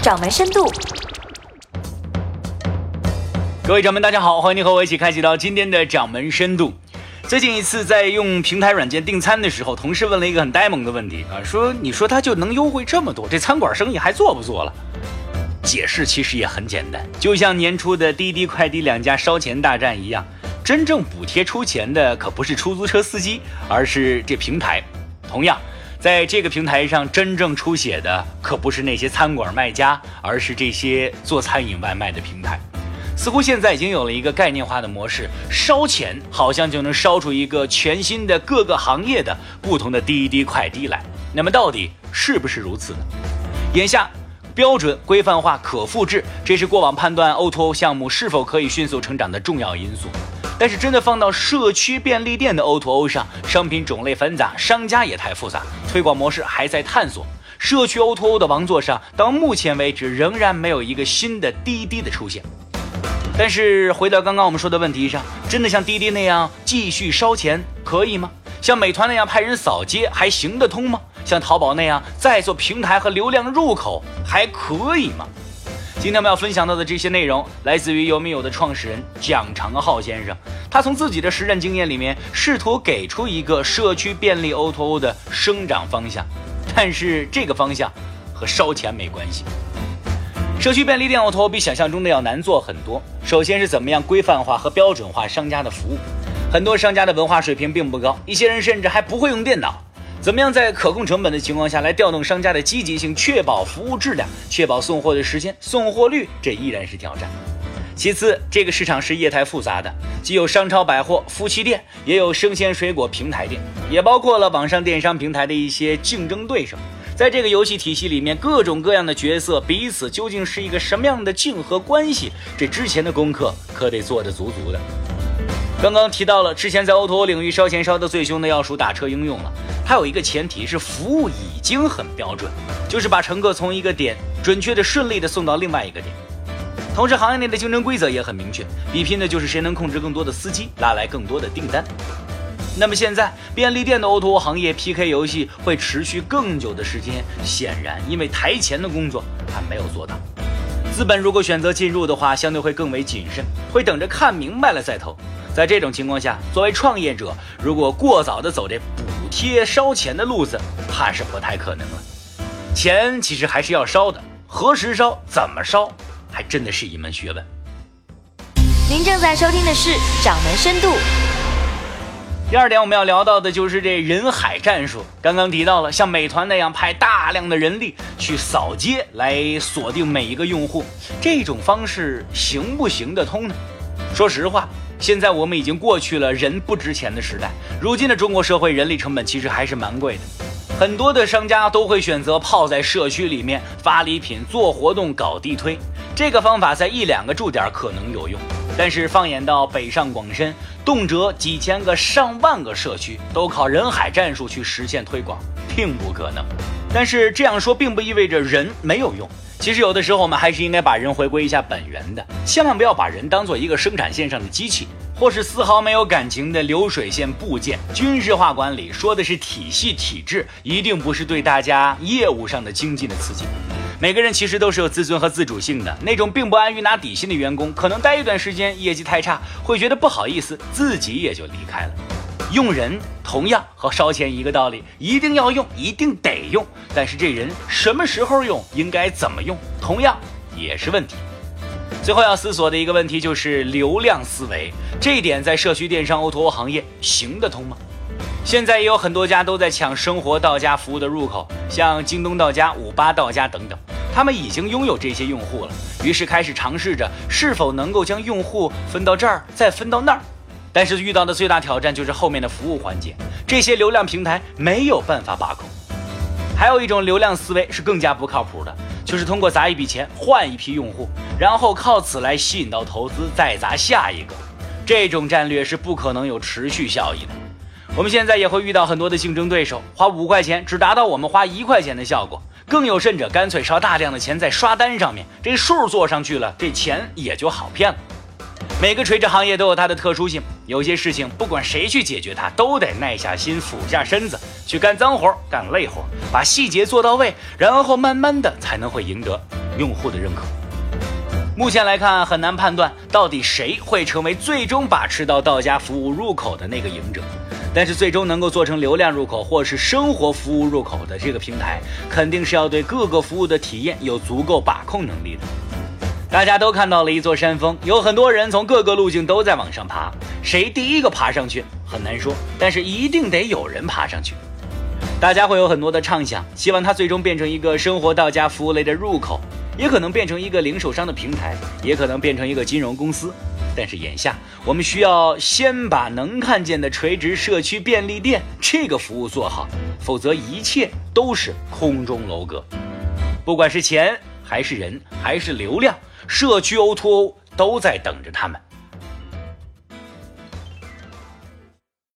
掌门深度。各位掌门，大家好，欢迎您和我一起开启到今天的掌门深度。最近一次在用平台软件订餐的时候，同事问了一个很呆萌的问题啊，说你说他就能优惠这么多，这餐馆生意还做不做了？解释其实也很简单，就像年初的滴滴快滴两家烧钱大战一样，真正补贴出钱的可不是出租车司机，而是这平台。同样，在这个平台上真正出血的可不是那些餐馆卖家，而是这些做餐饮外卖的平台。似乎现在已经有了一个概念化的模式，烧钱好像就能烧出一个全新的各个行业的不同的滴滴快滴来。那么到底是不是如此呢？眼下，标准、规范化、可复制，这是过往判断 O2O 项目是否可以迅速成长的重要因素。但是真的放到社区便利店的 O2O 上，商品种类繁杂，商家也太复杂，推广模式还在探索。社区 O2O 的王座上，到目前为止仍然没有一个新的滴滴的出现。但是回到刚刚我们说的问题上，真的像滴滴那样继续烧钱可以吗？像美团那样派人扫街还行得通吗？像淘宝那样再做平台和流量入口还可以吗？今天我们要分享到的这些内容，来自于有没有的创始人蒋长浩先生，他从自己的实战经验里面试图给出一个社区便利 O2O 的生长方向，但是这个方向和烧钱没关系。社区便利店 O2O 比想象中的要难做很多。首先是怎么样规范化和标准化商家的服务，很多商家的文化水平并不高，一些人甚至还不会用电脑。怎么样在可控成本的情况下来调动商家的积极性，确保服务质量，确保送货的时间、送货率，这依然是挑战。其次，这个市场是业态复杂的，既有商超百货、夫妻店，也有生鲜水果平台店，也包括了网上电商平台的一些竞争对手。在这个游戏体系里面，各种各样的角色彼此究竟是一个什么样的竞合关系？这之前的功课可得做得足足的。刚刚提到了，之前在 O2O 领域烧钱烧得最凶的要数打车应用了。还有一个前提是服务已经很标准，就是把乘客从一个点准确的、顺利的送到另外一个点。同时，行业内的竞争规则也很明确，比拼的就是谁能控制更多的司机，拉来更多的订单。那么现在便利店的 O2O 行业 PK 游戏会持续更久的时间，显然因为台前的工作还没有做到。资本如果选择进入的话，相对会更为谨慎，会等着看明白了再投。在这种情况下，作为创业者，如果过早的走这步贴烧钱的路子，怕是不太可能了。钱其实还是要烧的，何时烧、怎么烧，还真的是一门学问。您正在收听的是《掌门深度》。第二点，我们要聊到的就是这人海战术。刚刚提到了，像美团那样派大量的人力去扫街来锁定每一个用户，这种方式行不行得通呢？说实话，现在我们已经过去了人不值钱的时代。如今的中国社会，人力成本其实还是蛮贵的。很多的商家都会选择泡在社区里面发礼品、做活动、搞地推。这个方法在一两个驻点可能有用。但是放眼到北上广深，动辄几千个、上万个社区，都靠人海战术去实现推广，并不可能。但是这样说并不意味着人没有用。其实有的时候我们还是应该把人回归一下本源的，千万不要把人当做一个生产线上的机器，或是丝毫没有感情的流水线部件。军事化管理说的是体系体制，一定不是对大家业务上的精进的刺激。每个人其实都是有自尊和自主性的，那种并不安于拿底薪的员工，可能待一段时间业绩太差，会觉得不好意思，自己也就离开了。用人同样和烧钱一个道理，一定要用，一定得用，但是这人什么时候用，应该怎么用，同样也是问题。最后要思索的一个问题就是流量思维，这一点在社区电商 O2O 行业行得通吗？现在也有很多家都在抢生活到家服务的入口，像京东到家、五八到家等等，他们已经拥有这些用户了，于是开始尝试着是否能够将用户分到这儿，再分到那儿。但是遇到的最大挑战就是后面的服务环节，这些流量平台没有办法把控。还有一种流量思维是更加不靠谱的，就是通过砸一笔钱换一批用户，然后靠此来吸引到投资，再砸下一个。这种战略是不可能有持续效益的。我们现在也会遇到很多的竞争对手，花五块钱只达到我们花一块钱的效果，更有甚者干脆烧大量的钱在刷单上面，这数做上去了，这钱也就好骗了。每个垂直行业都有它的特殊性，有些事情不管谁去解决它，都得耐下心、俯下身子去干脏活、干累活，把细节做到位，然后慢慢的才能会赢得。用户的认可。目前来看，很难判断到底谁会成为最终把持到到家服务入口的那个赢者。但是，最终能够做成流量入口或是生活服务入口的这个平台，肯定是要对各个服务的体验有足够把控能力的。大家都看到了一座山峰，有很多人从各个路径都在往上爬，谁第一个爬上去很难说，但是一定得有人爬上去。大家会有很多的畅想，希望它最终变成一个生活到家服务类的入口。也可能变成一个零售商的平台，也可能变成一个金融公司。但是眼下，我们需要先把能看见的垂直社区便利店这个服务做好，否则一切都是空中楼阁。不管是钱，还是人，还是流量，社区 O2O 都在等着他们。